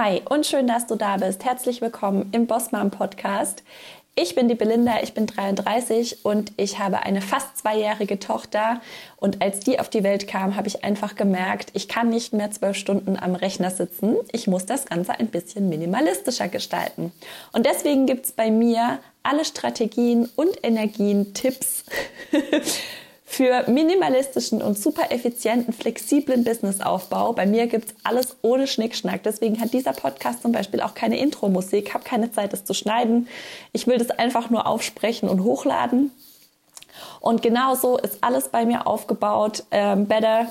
Hi und schön, dass du da bist. Herzlich willkommen im Bossmam Podcast. Ich bin die Belinda, ich bin 33 und ich habe eine fast zweijährige Tochter. Und als die auf die Welt kam, habe ich einfach gemerkt, ich kann nicht mehr zwölf Stunden am Rechner sitzen. Ich muss das Ganze ein bisschen minimalistischer gestalten. Und deswegen gibt es bei mir alle Strategien und Energien, Tipps für minimalistischen und super effizienten, flexiblen Businessaufbau. Bei mir gibt's alles ohne Schnickschnack. Deswegen hat dieser Podcast zum Beispiel auch keine Intro-Musik. habe keine Zeit, das zu schneiden. Ich will das einfach nur aufsprechen und hochladen. Und genauso ist alles bei mir aufgebaut. Ähm, better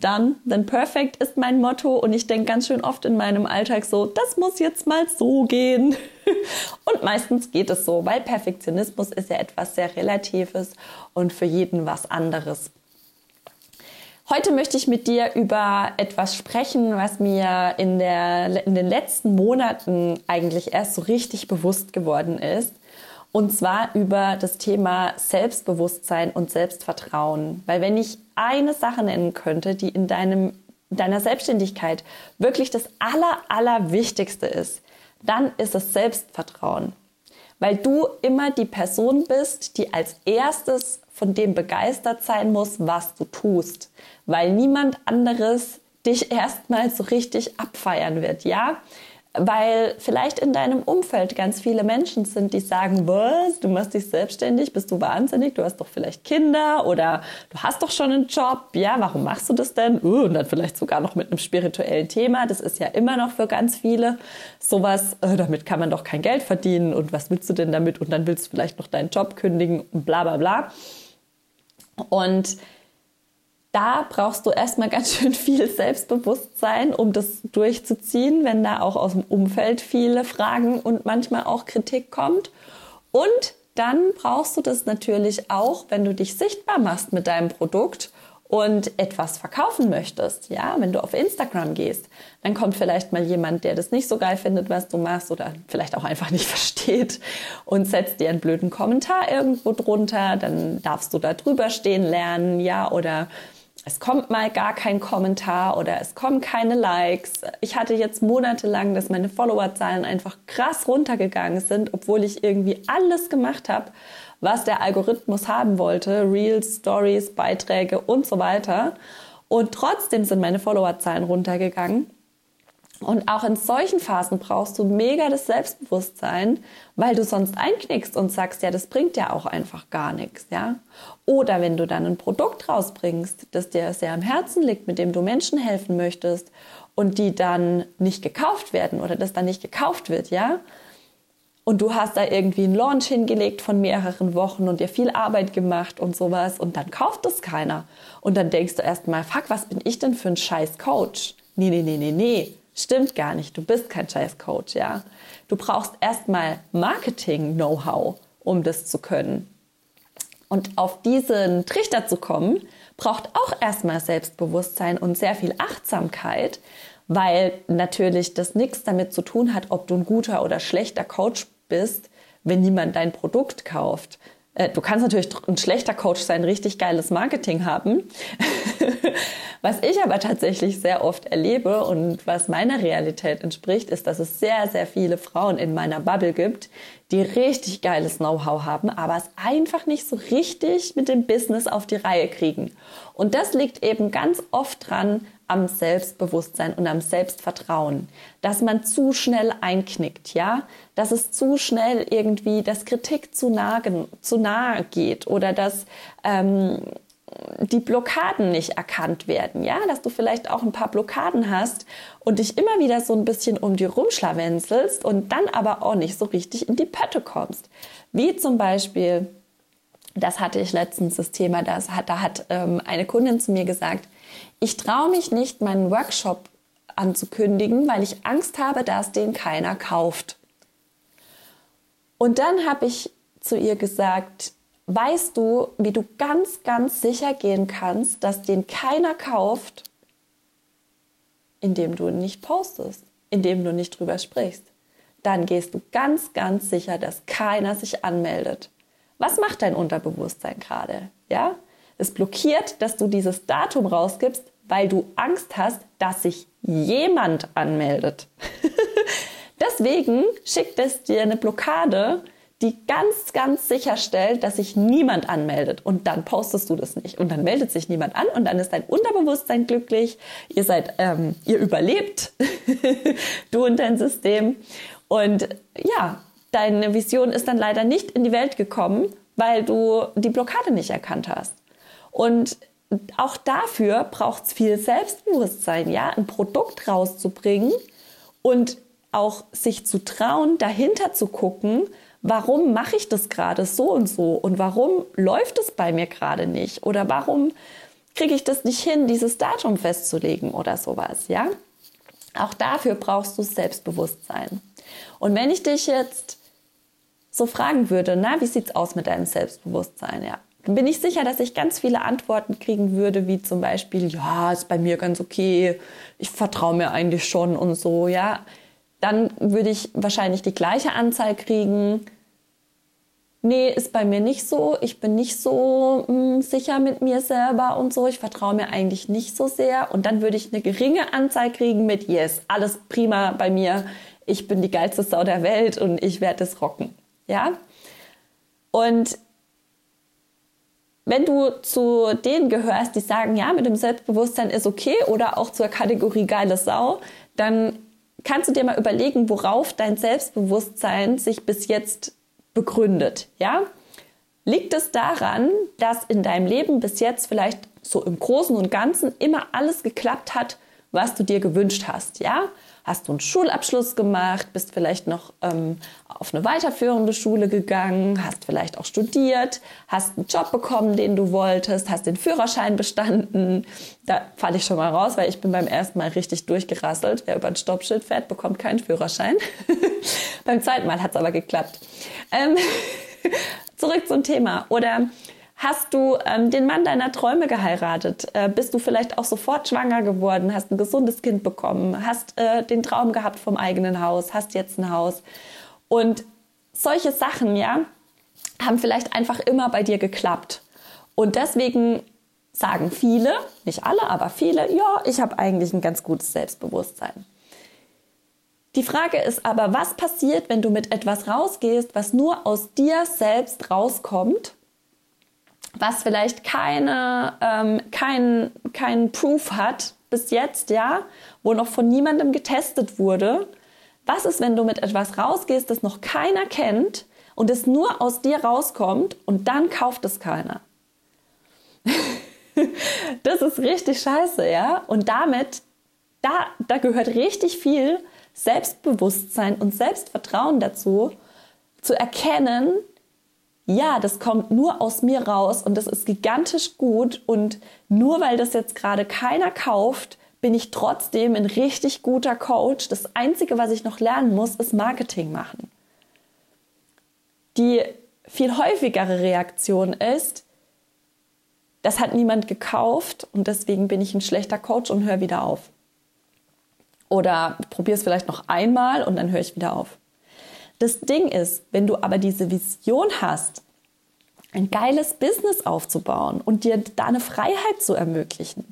done than perfect ist mein Motto und ich denke ganz schön oft in meinem Alltag so, das muss jetzt mal so gehen. Und meistens geht es so, weil Perfektionismus ist ja etwas sehr Relatives und für jeden was anderes. Heute möchte ich mit dir über etwas sprechen, was mir in, der, in den letzten Monaten eigentlich erst so richtig bewusst geworden ist. Und zwar über das Thema Selbstbewusstsein und Selbstvertrauen. Weil wenn ich eine Sache nennen könnte, die in deinem, deiner Selbstständigkeit wirklich das Aller, Allerwichtigste ist, dann ist es Selbstvertrauen. Weil du immer die Person bist, die als erstes von dem begeistert sein muss, was du tust. Weil niemand anderes dich erstmal so richtig abfeiern wird, ja? Weil vielleicht in deinem Umfeld ganz viele Menschen sind, die sagen, was, du machst dich selbstständig, bist du wahnsinnig, du hast doch vielleicht Kinder oder du hast doch schon einen Job, ja, warum machst du das denn? Uh, und dann vielleicht sogar noch mit einem spirituellen Thema, das ist ja immer noch für ganz viele sowas, äh, damit kann man doch kein Geld verdienen. Und was willst du denn damit? Und dann willst du vielleicht noch deinen Job kündigen und bla bla bla. Und da brauchst du erstmal ganz schön viel Selbstbewusstsein, um das durchzuziehen, wenn da auch aus dem Umfeld viele Fragen und manchmal auch Kritik kommt. Und dann brauchst du das natürlich auch, wenn du dich sichtbar machst mit deinem Produkt und etwas verkaufen möchtest, ja, wenn du auf Instagram gehst, dann kommt vielleicht mal jemand, der das nicht so geil findet, was du machst oder vielleicht auch einfach nicht versteht und setzt dir einen blöden Kommentar irgendwo drunter, dann darfst du da drüber stehen lernen, ja, oder es kommt mal gar kein Kommentar oder es kommen keine Likes. Ich hatte jetzt monatelang, dass meine Followerzahlen einfach krass runtergegangen sind, obwohl ich irgendwie alles gemacht habe, was der Algorithmus haben wollte. Reels, Stories, Beiträge und so weiter. Und trotzdem sind meine Followerzahlen runtergegangen. Und auch in solchen Phasen brauchst du mega das Selbstbewusstsein, weil du sonst einknickst und sagst, ja, das bringt ja auch einfach gar nichts, ja. Oder wenn du dann ein Produkt rausbringst, das dir sehr am Herzen liegt, mit dem du Menschen helfen möchtest und die dann nicht gekauft werden oder das dann nicht gekauft wird, ja. Und du hast da irgendwie einen Launch hingelegt von mehreren Wochen und dir viel Arbeit gemacht und sowas und dann kauft es keiner. Und dann denkst du erstmal, fuck, was bin ich denn für ein scheiß Coach? Nee, nee, nee, nee, nee Stimmt gar nicht. Du bist kein scheiß Coach, ja. Du brauchst erstmal Marketing-Know-how, um das zu können. Und auf diesen Trichter zu kommen, braucht auch erstmal Selbstbewusstsein und sehr viel Achtsamkeit, weil natürlich das nichts damit zu tun hat, ob du ein guter oder schlechter Coach bist, wenn niemand dein Produkt kauft. Äh, du kannst natürlich ein schlechter Coach sein, richtig geiles Marketing haben. was ich aber tatsächlich sehr oft erlebe und was meiner Realität entspricht, ist, dass es sehr, sehr viele Frauen in meiner Bubble gibt, die richtig geiles Know-how haben, aber es einfach nicht so richtig mit dem Business auf die Reihe kriegen. Und das liegt eben ganz oft dran am Selbstbewusstsein und am Selbstvertrauen, dass man zu schnell einknickt, ja, dass es zu schnell irgendwie, dass Kritik zu nahe, zu nahe geht oder dass ähm, die Blockaden nicht erkannt werden, ja, dass du vielleicht auch ein paar Blockaden hast und dich immer wieder so ein bisschen um die rumschlawenzelst und dann aber auch nicht so richtig in die Pötte kommst. Wie zum Beispiel, das hatte ich letztens das Thema, das hat, da hat ähm, eine Kundin zu mir gesagt, ich traue mich nicht, meinen Workshop anzukündigen, weil ich Angst habe, dass den keiner kauft. Und dann habe ich zu ihr gesagt, weißt du, wie du ganz, ganz sicher gehen kannst, dass den keiner kauft, indem du nicht postest, indem du nicht drüber sprichst. Dann gehst du ganz, ganz sicher, dass keiner sich anmeldet. Was macht dein Unterbewusstsein gerade? Ja? Es blockiert, dass du dieses Datum rausgibst, weil du Angst hast, dass sich jemand anmeldet. deswegen schickt es dir eine Blockade, die ganz, ganz sicherstellt, dass sich niemand anmeldet. Und dann postest du das nicht. Und dann meldet sich niemand an und dann ist dein Unterbewusstsein glücklich. Ihr seid, ähm, ihr überlebt, du und dein System. Und ja, deine Vision ist dann leider nicht in die Welt gekommen, weil du die Blockade nicht erkannt hast. Und auch dafür braucht es viel Selbstbewusstsein, ja, ein Produkt rauszubringen und auch sich zu trauen, dahinter zu gucken, warum mache ich das gerade so und so und warum läuft es bei mir gerade nicht oder warum kriege ich das nicht hin, dieses Datum festzulegen oder sowas, ja? Auch dafür brauchst du Selbstbewusstsein. Und wenn ich dich jetzt so fragen würde, na, wie sieht's aus mit deinem Selbstbewusstsein, ja? Dann bin ich sicher, dass ich ganz viele Antworten kriegen würde, wie zum Beispiel, ja, ist bei mir ganz okay, ich vertraue mir eigentlich schon und so, ja dann würde ich wahrscheinlich die gleiche Anzahl kriegen. Nee, ist bei mir nicht so. Ich bin nicht so mh, hm, sicher mit mir selber und so. Ich vertraue mir eigentlich nicht so sehr. Und dann würde ich eine geringe Anzahl kriegen mit Yes, alles prima bei mir. Ich bin die geilste Sau der Welt und ich werde es rocken. Ja? Und wenn du zu denen gehörst, die sagen, ja, mit dem Selbstbewusstsein ist okay oder auch zur Kategorie geile Sau, dann kannst du dir mal überlegen, worauf dein Selbstbewusstsein sich bis jetzt begründet, ja? Liegt es daran, dass in deinem Leben bis jetzt vielleicht so im Großen und Ganzen immer alles geklappt hat, was du dir gewünscht hast, ja? Hast du einen Schulabschluss gemacht, bist vielleicht noch ähm, auf eine weiterführende Schule gegangen, hast vielleicht auch studiert, hast einen Job bekommen, den du wolltest, hast den Führerschein bestanden. Da falle ich schon mal raus, weil ich bin beim ersten Mal richtig durchgerasselt. Wer über ein Stoppschild fährt, bekommt keinen Führerschein. beim zweiten Mal hat es aber geklappt. Ähm, zurück zum Thema. Oder Hast du ähm, den Mann deiner Träume geheiratet? Äh, bist du vielleicht auch sofort schwanger geworden? Hast ein gesundes Kind bekommen? Hast äh, den Traum gehabt vom eigenen Haus? Hast jetzt ein Haus? Und solche Sachen, ja, haben vielleicht einfach immer bei dir geklappt. Und deswegen sagen viele, nicht alle, aber viele, ja, ich habe eigentlich ein ganz gutes Selbstbewusstsein. Die Frage ist aber, was passiert, wenn du mit etwas rausgehst, was nur aus dir selbst rauskommt was vielleicht keine, ähm, kein, kein Proof hat bis jetzt, ja, wo noch von niemandem getestet wurde. Was ist, wenn du mit etwas rausgehst, das noch keiner kennt und es nur aus dir rauskommt und dann kauft es keiner? das ist richtig scheiße, ja? Und damit, da, da gehört richtig viel Selbstbewusstsein und Selbstvertrauen dazu, zu erkennen, ja, das kommt nur aus mir raus und das ist gigantisch gut und nur weil das jetzt gerade keiner kauft, bin ich trotzdem ein richtig guter Coach. Das Einzige, was ich noch lernen muss, ist Marketing machen. Die viel häufigere Reaktion ist, das hat niemand gekauft und deswegen bin ich ein schlechter Coach und höre wieder auf. Oder probiere es vielleicht noch einmal und dann höre ich wieder auf. Das Ding ist, wenn du aber diese Vision hast, ein geiles Business aufzubauen und dir deine Freiheit zu ermöglichen,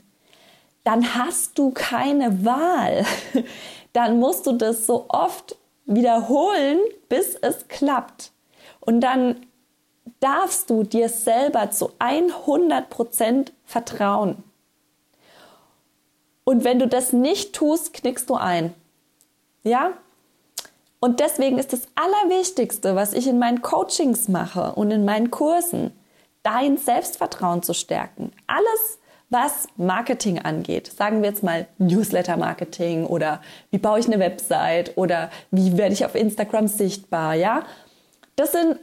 dann hast du keine Wahl. Dann musst du das so oft wiederholen, bis es klappt. Und dann darfst du dir selber zu 100 Prozent vertrauen. Und wenn du das nicht tust, knickst du ein. Ja? Und deswegen ist das Allerwichtigste, was ich in meinen Coachings mache und in meinen Kursen, dein Selbstvertrauen zu stärken. Alles, was Marketing angeht, sagen wir jetzt mal Newsletter-Marketing oder wie baue ich eine Website oder wie werde ich auf Instagram sichtbar, ja? Das sind,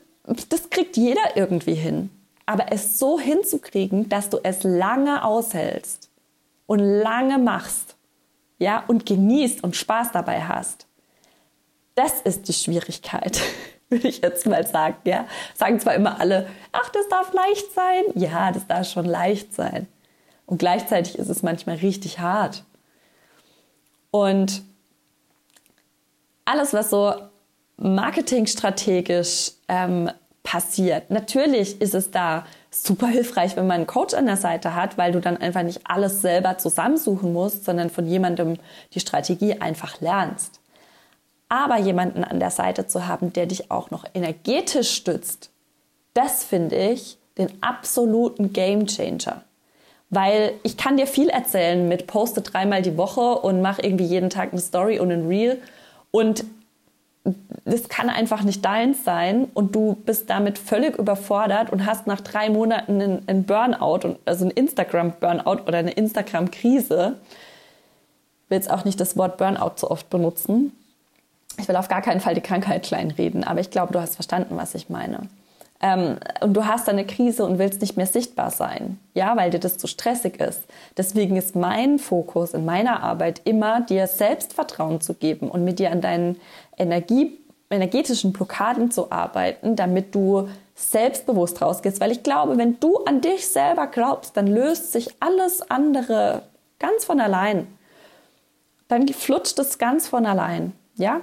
das kriegt jeder irgendwie hin. Aber es so hinzukriegen, dass du es lange aushältst und lange machst, ja, und genießt und Spaß dabei hast das ist die Schwierigkeit, würde ich jetzt mal sagen. Ja? Sagen zwar immer alle, ach, das darf leicht sein. Ja, das darf schon leicht sein. Und gleichzeitig ist es manchmal richtig hart. Und alles, was so marketingstrategisch ähm, passiert, natürlich ist es da super hilfreich, wenn man einen Coach an der Seite hat, weil du dann einfach nicht alles selber zusammensuchen musst, sondern von jemandem die Strategie einfach lernst. Aber jemanden an der Seite zu haben, der dich auch noch energetisch stützt, das finde ich den absoluten Game Changer. Weil ich kann dir viel erzählen mit poste dreimal die Woche und mach irgendwie jeden Tag eine Story und ein Reel. Und das kann einfach nicht deins sein und du bist damit völlig überfordert und hast nach drei Monaten einen, Burnout, also ein Instagram-Burnout oder eine Instagram-Krise. Ich will jetzt auch nicht das Wort Burnout so oft benutzen. Ich will auf gar keinen Fall die Krankheit kleinreden, aber ich glaube, du hast verstanden, was ich meine ähm, und du hast eine Krise und willst nicht mehr sichtbar sein, ja, weil dir das zu stressig ist. Deswegen ist mein Fokus in meiner Arbeit immer, dir Selbstvertrauen zu geben und mit dir an deinen Energie, energetischen Blockaden zu arbeiten, damit du selbstbewusst rausgehst. Weil ich glaube, wenn du an dich selber glaubst, dann löst sich alles andere ganz von allein. Dann flutscht es ganz von allein, ja.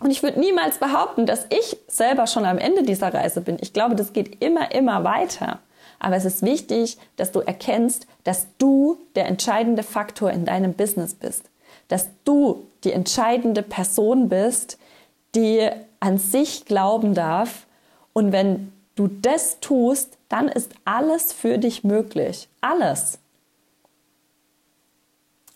Und ich würde niemals behaupten, dass ich selber schon am Ende dieser Reise bin. Ich glaube, das geht immer, immer weiter. Aber es ist wichtig, dass du erkennst, dass du der entscheidende Faktor in deinem Business bist. Dass du die entscheidende Person bist, die an sich glauben darf. Und wenn du das tust, dann ist alles für dich möglich. Alles.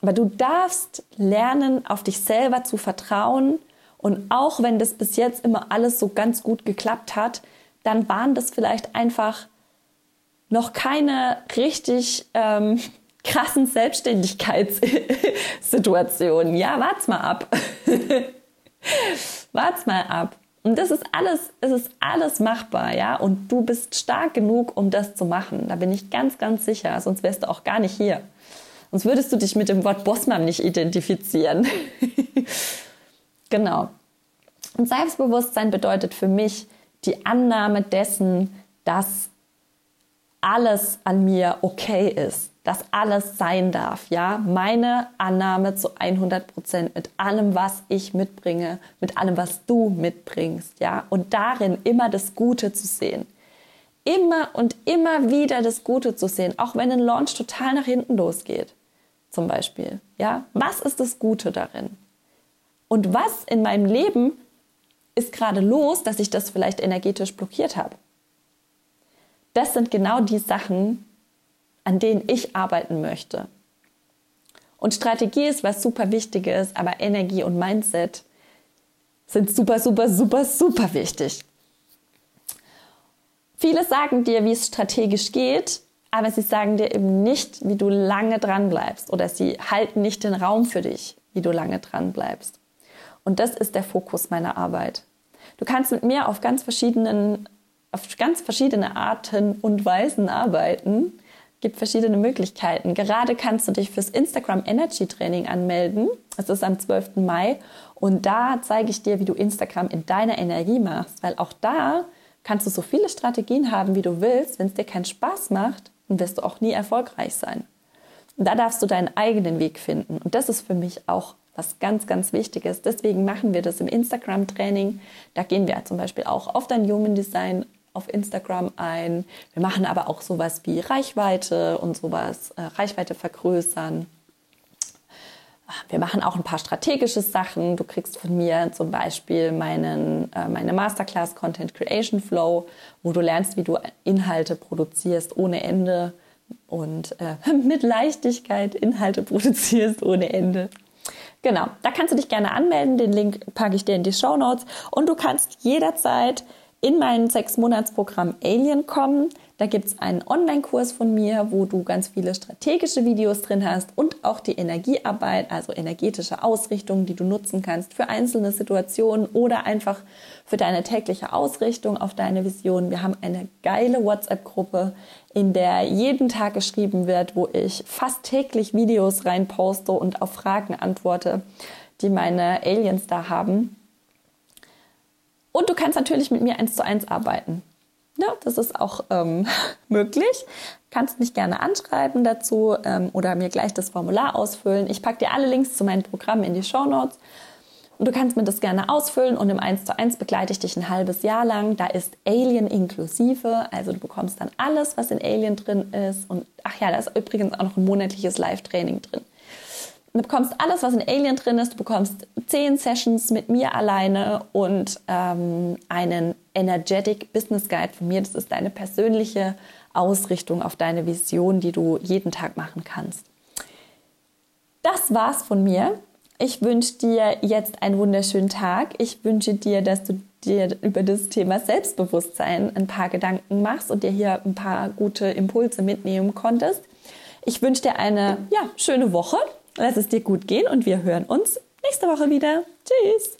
Aber du darfst lernen, auf dich selber zu vertrauen und auch wenn das bis jetzt immer alles so ganz gut geklappt hat, dann waren das vielleicht einfach noch keine richtig ähm, krassen Selbstständigkeitssituationen. Ja, wart's mal ab. wart's mal ab. Und das ist alles, es ist alles machbar, ja. Und du bist stark genug, um das zu machen. Da bin ich ganz, ganz sicher. Sonst wärst du auch gar nicht hier. Sonst würdest du dich mit dem Wort Bossmann nicht identifizieren. Genau. Und Selbstbewusstsein bedeutet für mich die Annahme dessen, dass alles an mir okay ist, dass alles sein darf, ja, meine Annahme zu 100 Prozent mit allem, was ich mitbringe, mit allem, was du mitbringst, ja, und darin immer das Gute zu sehen, immer und immer wieder das Gute zu sehen, auch wenn ein Launch total nach hinten losgeht, zum Beispiel, ja, was ist das Gute darin? Und was in meinem Leben ist gerade los, dass ich das vielleicht energetisch blockiert habe? Das sind genau die Sachen, an denen ich arbeiten möchte. Und Strategie ist was super Wichtiges, aber Energie und Mindset sind super, super, super, super wichtig. Viele sagen dir, wie es strategisch geht, aber sie sagen dir eben nicht, wie du lange dran bleibst oder sie halten nicht den Raum für dich, wie du lange dran bleibst. Und das ist der Fokus meiner Arbeit. Du kannst mit mir auf ganz verschiedenen, auf ganz verschiedene Arten und Weisen arbeiten. Es gibt verschiedene Möglichkeiten. Gerade kannst du dich fürs Instagram Energy Training anmelden. Es ist am 12. Mai und da zeige ich dir, wie du Instagram in deiner Energie machst, weil auch da kannst du so viele Strategien haben, wie du willst. Wenn es dir keinen Spaß macht, dann wirst du auch nie erfolgreich sein. Und da darfst du deinen eigenen Weg finden. Und das ist für mich auch was ganz, ganz wichtig ist. Deswegen machen wir das im Instagram-Training. Da gehen wir zum Beispiel auch auf dein Human Design auf Instagram ein. Wir machen aber auch sowas wie Reichweite und sowas, äh, Reichweite vergrößern. Wir machen auch ein paar strategische Sachen. Du kriegst von mir zum Beispiel meinen, äh, meine Masterclass Content Creation Flow, wo du lernst, wie du Inhalte produzierst ohne Ende und äh, mit Leichtigkeit Inhalte produzierst ohne Ende. Genau, da kannst du dich gerne anmelden. Den Link packe ich dir in die Show Notes. Und du kannst jederzeit in mein Sechs-Monats-Programm Alien kommen. Da gibt es einen Online-Kurs von mir, wo du ganz viele strategische Videos drin hast und auch die Energiearbeit, also energetische Ausrichtungen, die du nutzen kannst für einzelne Situationen oder einfach für deine tägliche Ausrichtung auf deine Vision. Wir haben eine geile WhatsApp-Gruppe, in der jeden Tag geschrieben wird, wo ich fast täglich Videos reinposte und auf Fragen antworte, die meine Aliens da haben. Und du kannst natürlich mit mir eins zu eins arbeiten. Ja, das ist auch ähm, möglich. Kannst mich gerne anschreiben dazu ähm, oder mir gleich das Formular ausfüllen. Ich packe dir alle Links zu meinen Programmen in die Show Notes. Und du kannst mir das gerne ausfüllen und im 1 zu 1 begleite ich dich ein halbes Jahr lang. Da ist Alien inklusive, also du bekommst dann alles, was in Alien drin ist. Und ach ja, da ist übrigens auch noch ein monatliches Live-Training drin. Du bekommst alles, was in Alien drin ist. Du bekommst zehn Sessions mit mir alleine und ähm, einen Energetic Business Guide von mir. Das ist deine persönliche Ausrichtung auf deine Vision, die du jeden Tag machen kannst. Das war's von mir. Ich wünsche dir jetzt einen wunderschönen Tag. Ich wünsche dir, dass du dir über das Thema Selbstbewusstsein ein paar Gedanken machst und dir hier ein paar gute Impulse mitnehmen konntest. Ich wünsche dir eine ja, schöne Woche. Lass es dir gut gehen und wir hören uns nächste Woche wieder. Tschüss!